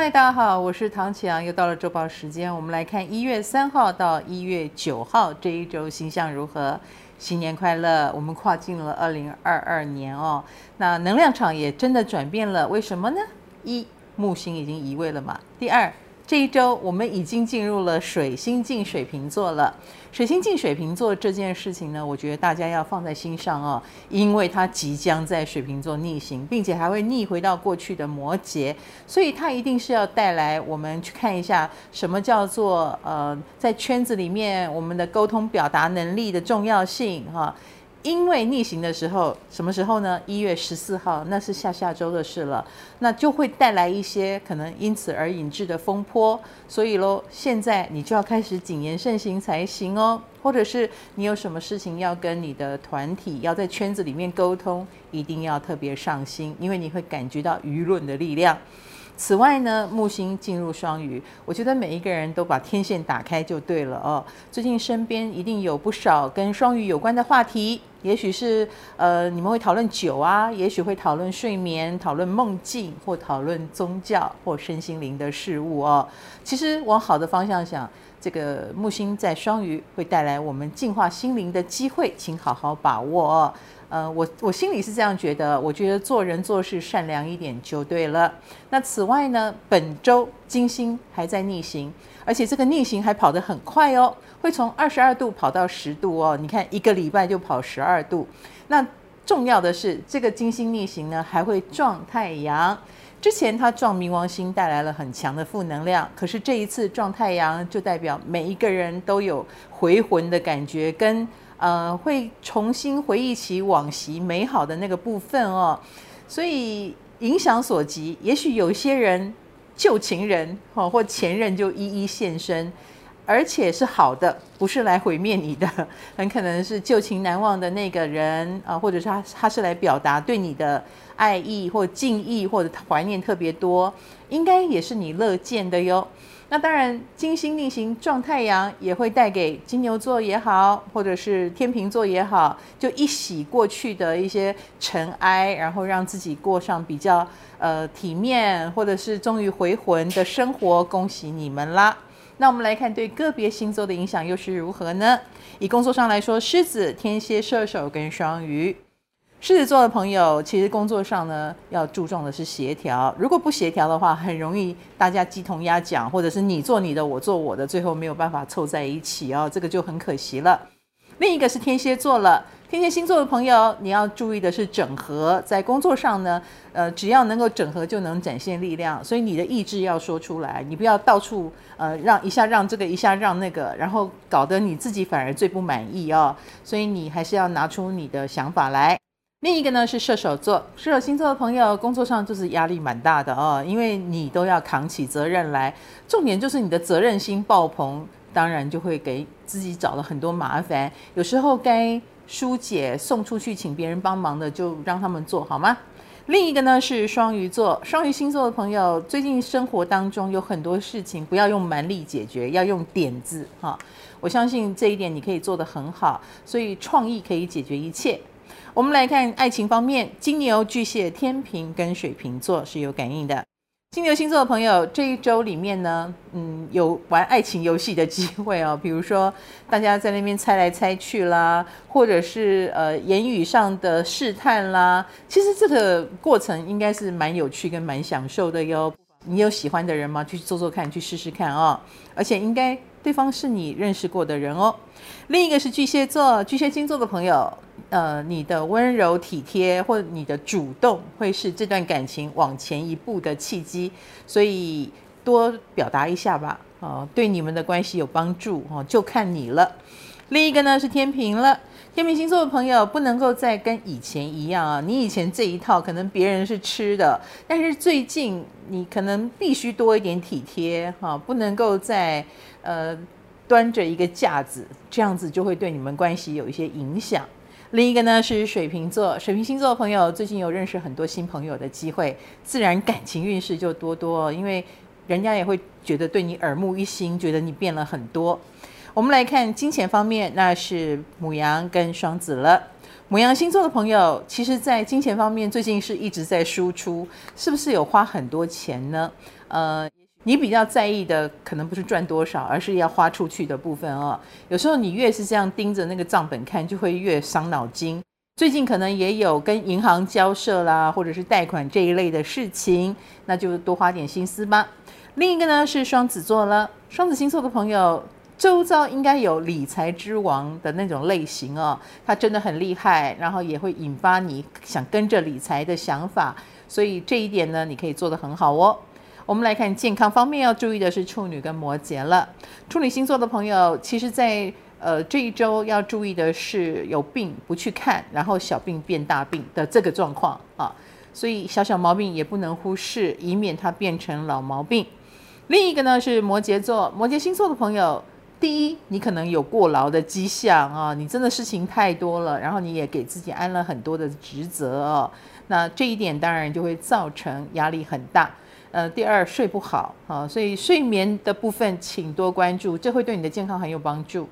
嗨，大家好，我是唐启阳，又到了周报时间，我们来看一月三号到一月九号这一周星象如何。新年快乐！我们跨进了二零二二年哦，那能量场也真的转变了，为什么呢？一木星已经移位了嘛。第二。这一周我们已经进入了水星进水瓶座了。水星进水瓶座这件事情呢，我觉得大家要放在心上哦，因为它即将在水瓶座逆行，并且还会逆回到过去的摩羯，所以它一定是要带来我们去看一下什么叫做呃，在圈子里面我们的沟通表达能力的重要性哈。因为逆行的时候，什么时候呢？一月十四号，那是下下周的事了，那就会带来一些可能因此而引致的风波。所以喽，现在你就要开始谨言慎行才行哦。或者是你有什么事情要跟你的团体要在圈子里面沟通，一定要特别上心，因为你会感觉到舆论的力量。此外呢，木星进入双鱼，我觉得每一个人都把天线打开就对了哦。最近身边一定有不少跟双鱼有关的话题，也许是呃你们会讨论酒啊，也许会讨论睡眠、讨论梦境，或讨论宗教或身心灵的事物哦。其实往好的方向想，这个木星在双鱼会带来我们净化心灵的机会，请好好把握哦。呃，我我心里是这样觉得，我觉得做人做事善良一点就对了。那此外呢，本周金星还在逆行，而且这个逆行还跑得很快哦，会从二十二度跑到十度哦。你看一个礼拜就跑十二度。那重要的是，这个金星逆行呢还会撞太阳。之前它撞冥王星带来了很强的负能量，可是这一次撞太阳就代表每一个人都有回魂的感觉跟。呃，会重新回忆起往昔美好的那个部分哦，所以影响所及，也许有些人旧情人哦或前任就一一现身，而且是好的，不是来毁灭你的，很可能是旧情难忘的那个人啊，或者是他他是来表达对你的爱意或敬意或者怀念特别多，应该也是你乐见的哟。那当然，金星逆行撞太阳也会带给金牛座也好，或者是天秤座也好，就一洗过去的一些尘埃，然后让自己过上比较呃体面，或者是终于回魂的生活。恭喜你们啦！那我们来看对个别星座的影响又是如何呢？以工作上来说，狮子、天蝎、射手跟双鱼。狮子座的朋友，其实工作上呢，要注重的是协调。如果不协调的话，很容易大家鸡同鸭讲，或者是你做你的，我做我的，最后没有办法凑在一起哦，这个就很可惜了。另一个是天蝎座了，天蝎星座的朋友，你要注意的是整合，在工作上呢，呃，只要能够整合，就能展现力量。所以你的意志要说出来，你不要到处呃让一下让这个一下让那个，然后搞得你自己反而最不满意哦。所以你还是要拿出你的想法来。另一个呢是射手座，射手星座的朋友，工作上就是压力蛮大的哦，因为你都要扛起责任来，重点就是你的责任心爆棚，当然就会给自己找了很多麻烦。有时候该疏解、送出去请别人帮忙的，就让他们做好吗？另一个呢是双鱼座，双鱼星座的朋友，最近生活当中有很多事情，不要用蛮力解决，要用点子哈。我相信这一点你可以做得很好，所以创意可以解决一切。我们来看爱情方面，金牛、巨蟹、天秤跟水瓶座是有感应的。金牛星座的朋友，这一周里面呢，嗯，有玩爱情游戏的机会哦。比如说，大家在那边猜来猜去啦，或者是呃言语上的试探啦。其实这个过程应该是蛮有趣跟蛮享受的哟。你有喜欢的人吗？去做做看，去试试看哦。而且应该对方是你认识过的人哦。另一个是巨蟹座，巨蟹星座的朋友。呃，你的温柔体贴或你的主动，会是这段感情往前一步的契机，所以多表达一下吧，哦，对你们的关系有帮助哦，就看你了。另一个呢是天平了，天平星座的朋友不能够再跟以前一样啊，你以前这一套可能别人是吃的，但是最近你可能必须多一点体贴哈，不能够再呃端着一个架子，这样子就会对你们关系有一些影响。另一个呢是水瓶座，水瓶星座的朋友最近有认识很多新朋友的机会，自然感情运势就多多，因为人家也会觉得对你耳目一新，觉得你变了很多。我们来看金钱方面，那是母羊跟双子了。母羊星座的朋友，其实在金钱方面最近是一直在输出，是不是有花很多钱呢？呃，你比较在意的可能不是赚多少，而是要花出去的部分哦。有时候你越是这样盯着那个账本看，就会越伤脑筋。最近可能也有跟银行交涉啦，或者是贷款这一类的事情，那就多花点心思吧。另一个呢是双子座了，双子星座的朋友，周遭应该有理财之王的那种类型哦，他真的很厉害，然后也会引发你想跟着理财的想法，所以这一点呢，你可以做得很好哦。我们来看健康方面要注意的是处女跟摩羯了。处女星座的朋友，其实在呃这一周要注意的是有病不去看，然后小病变大病的这个状况啊，所以小小毛病也不能忽视，以免它变成老毛病。另一个呢是摩羯座，摩羯星座的朋友。第一，你可能有过劳的迹象啊，你真的事情太多了，然后你也给自己安了很多的职责哦，那这一点当然就会造成压力很大。呃，第二，睡不好啊，所以睡眠的部分请多关注，这会对你的健康很有帮助。